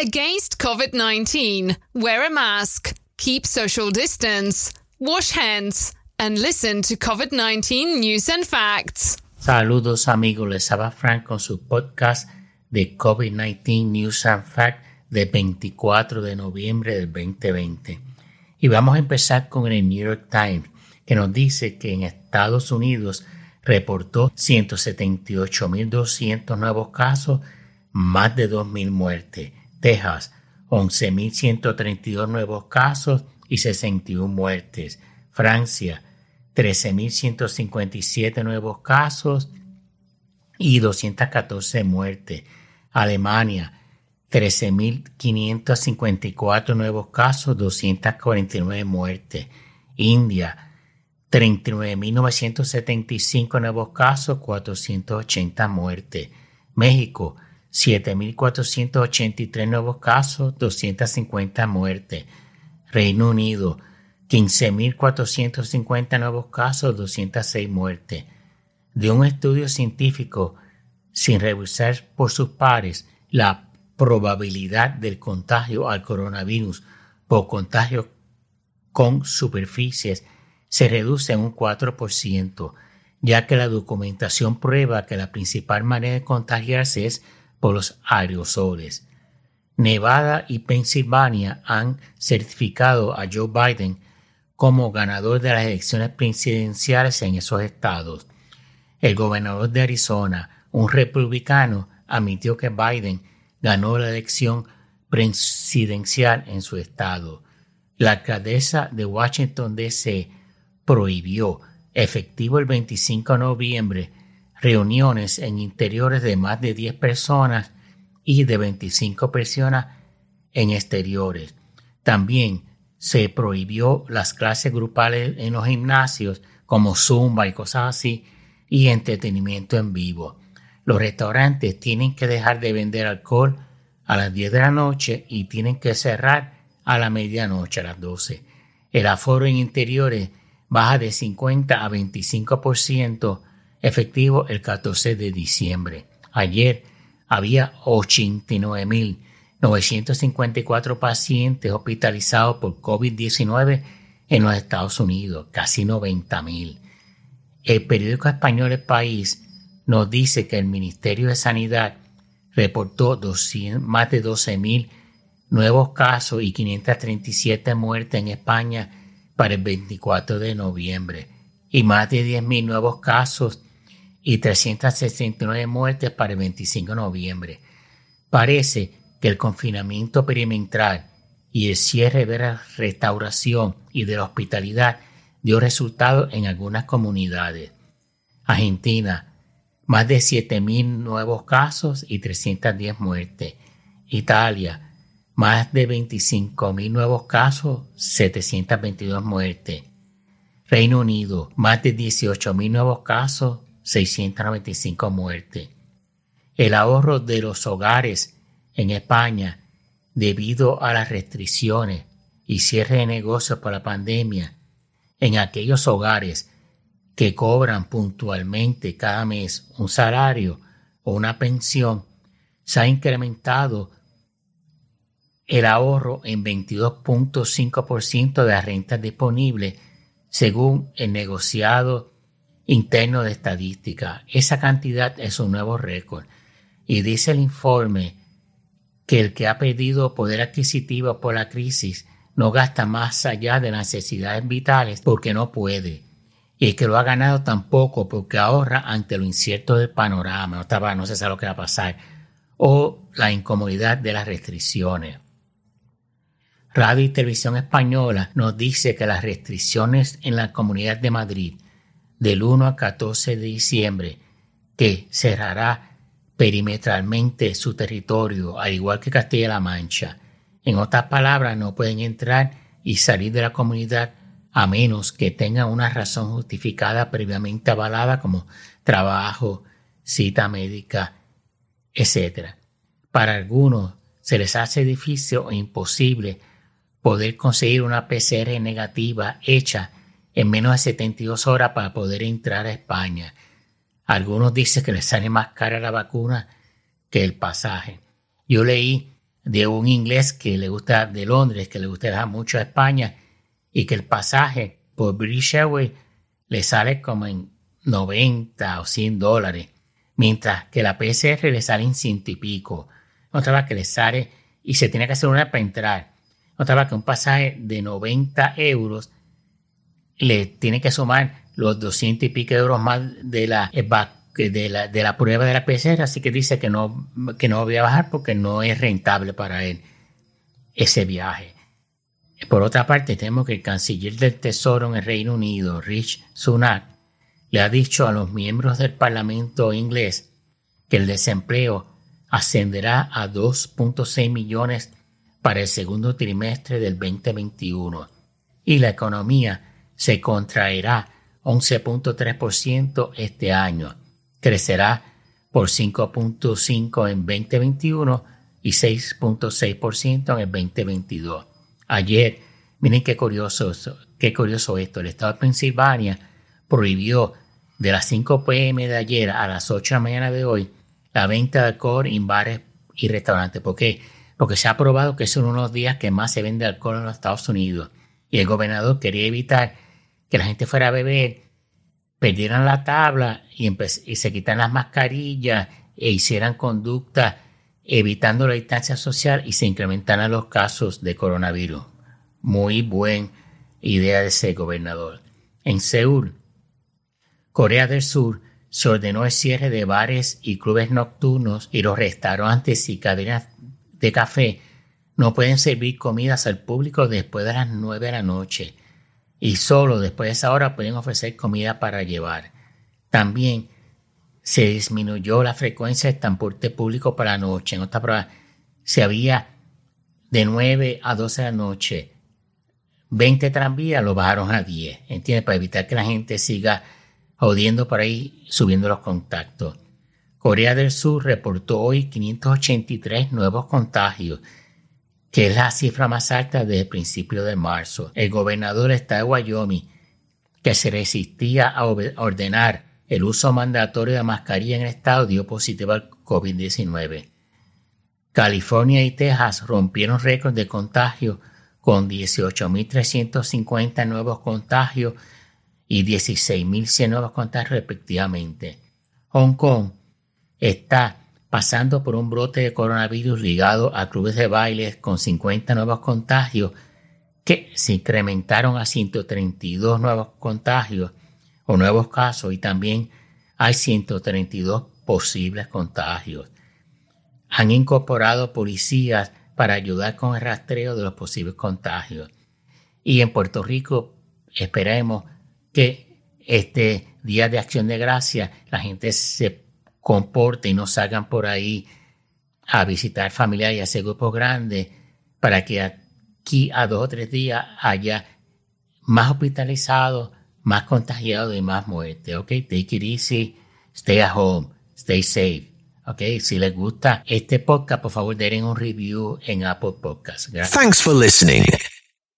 Against COVID 19, wear a mask, keep social distance, wash hands, and listen to COVID 19 news and facts. Saludos amigos, les habla Frank con su podcast de COVID-19 News and Facts de 24 de noviembre del 2020. Y vamos a empezar con el New York Times, que nos dice que en Estados Unidos reportó 178.200 nuevos casos, más de 2.000 muertes. Texas, 11.132 nuevos casos y 61 muertes. Francia, 13.157 nuevos casos y 214 muertes. Alemania, 13.554 nuevos casos, 249 muertes. India, 39.975 nuevos casos, 480 muertes. México, 7.483 nuevos casos, 250 muertes. Reino Unido, 15.450 nuevos casos, 206 muertes. De un estudio científico, sin revisar por sus pares la probabilidad del contagio al coronavirus por contagio con superficies se reduce en un 4%, ya que la documentación prueba que la principal manera de contagiarse es por los aerosoles. Nevada y Pensilvania han certificado a Joe Biden como ganador de las elecciones presidenciales en esos estados. El gobernador de Arizona, un republicano, admitió que Biden ganó la elección presidencial en su estado. La alcaldesa de Washington, D.C., prohibió, efectivo el 25 de noviembre, reuniones en interiores de más de 10 personas y de 25 personas en exteriores. También se prohibió las clases grupales en los gimnasios como Zumba y cosas así y entretenimiento en vivo. Los restaurantes tienen que dejar de vender alcohol a las 10 de la noche y tienen que cerrar a la medianoche a las 12. El aforo en interiores baja de 50 a 25% efectivo el 14 de diciembre. Ayer había 89.954 pacientes hospitalizados por COVID-19 en los Estados Unidos, casi 90.000. El periódico español El País nos dice que el Ministerio de Sanidad reportó más de 12.000 nuevos casos y 537 muertes en España para el 24 de noviembre y más de 10.000 nuevos casos y 369 muertes para el 25 de noviembre. Parece que el confinamiento perimetral y el cierre de la restauración y de la hospitalidad dio resultados en algunas comunidades. Argentina, más de 7.000 nuevos casos y 310 muertes. Italia, más de 25.000 nuevos casos, 722 muertes. Reino Unido, más de 18.000 nuevos casos, 695 muertes. El ahorro de los hogares en España, debido a las restricciones y cierre de negocios por la pandemia, en aquellos hogares que cobran puntualmente cada mes un salario o una pensión, se ha incrementado el ahorro en 22.5% de las rentas disponibles según el negociado interno de estadística. Esa cantidad es un nuevo récord. Y dice el informe que el que ha perdido poder adquisitivo por la crisis no gasta más allá de las necesidades vitales porque no puede. Y el que lo ha ganado tampoco porque ahorra ante lo incierto del panorama, no, estaba, no se sabe lo que va a pasar, o la incomodidad de las restricciones. Radio y Televisión Española nos dice que las restricciones en la Comunidad de Madrid del 1 al 14 de diciembre, que cerrará perimetralmente su territorio, al igual que Castilla-La Mancha. En otras palabras, no pueden entrar y salir de la comunidad a menos que tengan una razón justificada previamente avalada como trabajo, cita médica, etc. Para algunos se les hace difícil o imposible poder conseguir una PCR negativa hecha en menos de 72 horas para poder entrar a España. Algunos dicen que les sale más cara la vacuna que el pasaje. Yo leí de un inglés que le gusta de Londres, que le gusta mucho a España y que el pasaje por British Airways le sale como en 90 o 100 dólares, mientras que la PCR le sale en ciento y pico. Vez que le sale y se tiene que hacer una para entrar. Vez que un pasaje de 90 euros le tiene que sumar los 200 y pico euros más de la, de la, de la prueba de la PCR, así que dice que no, que no voy a bajar porque no es rentable para él ese viaje. Por otra parte, tenemos que el canciller del Tesoro en el Reino Unido, Rich Sunak, le ha dicho a los miembros del Parlamento inglés que el desempleo ascenderá a 2.6 millones para el segundo trimestre del 2021 y la economía se contraerá 11.3% este año, crecerá por 5.5 en 2021 y 6.6% en el 2022. Ayer, miren qué curioso, qué curioso esto, el estado de Pensilvania prohibió de las 5 pm de ayer a las 8 de la mañana de hoy la venta de alcohol en bares y restaurantes. ¿Por qué? Porque se ha probado que son unos días que más se vende alcohol en los Estados Unidos. Y el gobernador quería evitar que la gente fuera a beber, perdieran la tabla y, se quitaran las mascarillas e hicieran conducta evitando la distancia social y se incrementaran los casos de coronavirus. Muy buena idea de ese gobernador. En Seúl, Corea del Sur se ordenó el cierre de bares y clubes nocturnos y los restaurantes y cadenas de café no pueden servir comidas al público después de las 9 de la noche y solo después de esa hora pueden ofrecer comida para llevar. También se disminuyó la frecuencia de transporte público para la noche. En otra prueba, se había de 9 a 12 de la noche 20 tranvías, lo bajaron a 10, ¿entiendes? Para evitar que la gente siga jodiendo por ahí, subiendo los contactos. Corea del Sur reportó hoy 583 nuevos contagios, que es la cifra más alta desde el principio de marzo. El gobernador estado de Wyoming, que se resistía a ordenar el uso mandatorio de mascarilla en el estado, dio positivo al COVID-19. California y Texas rompieron récords de contagio con 18.350 nuevos contagios y 16.100 nuevos contagios respectivamente. Hong Kong está pasando por un brote de coronavirus ligado a clubes de bailes con 50 nuevos contagios que se incrementaron a 132 nuevos contagios o nuevos casos y también hay 132 posibles contagios. Han incorporado policías para ayudar con el rastreo de los posibles contagios. Y en Puerto Rico esperemos que este Día de Acción de Gracia la gente se comporte y no salgan por ahí a visitar familiares y hacer grupos grandes para que aquí a dos o tres días haya más hospitalizados, más contagiados y más muertes. Ok, take it easy, stay at home, stay safe. Ok, si les gusta este podcast, por favor, den un review en Apple Podcasts. Thanks for listening.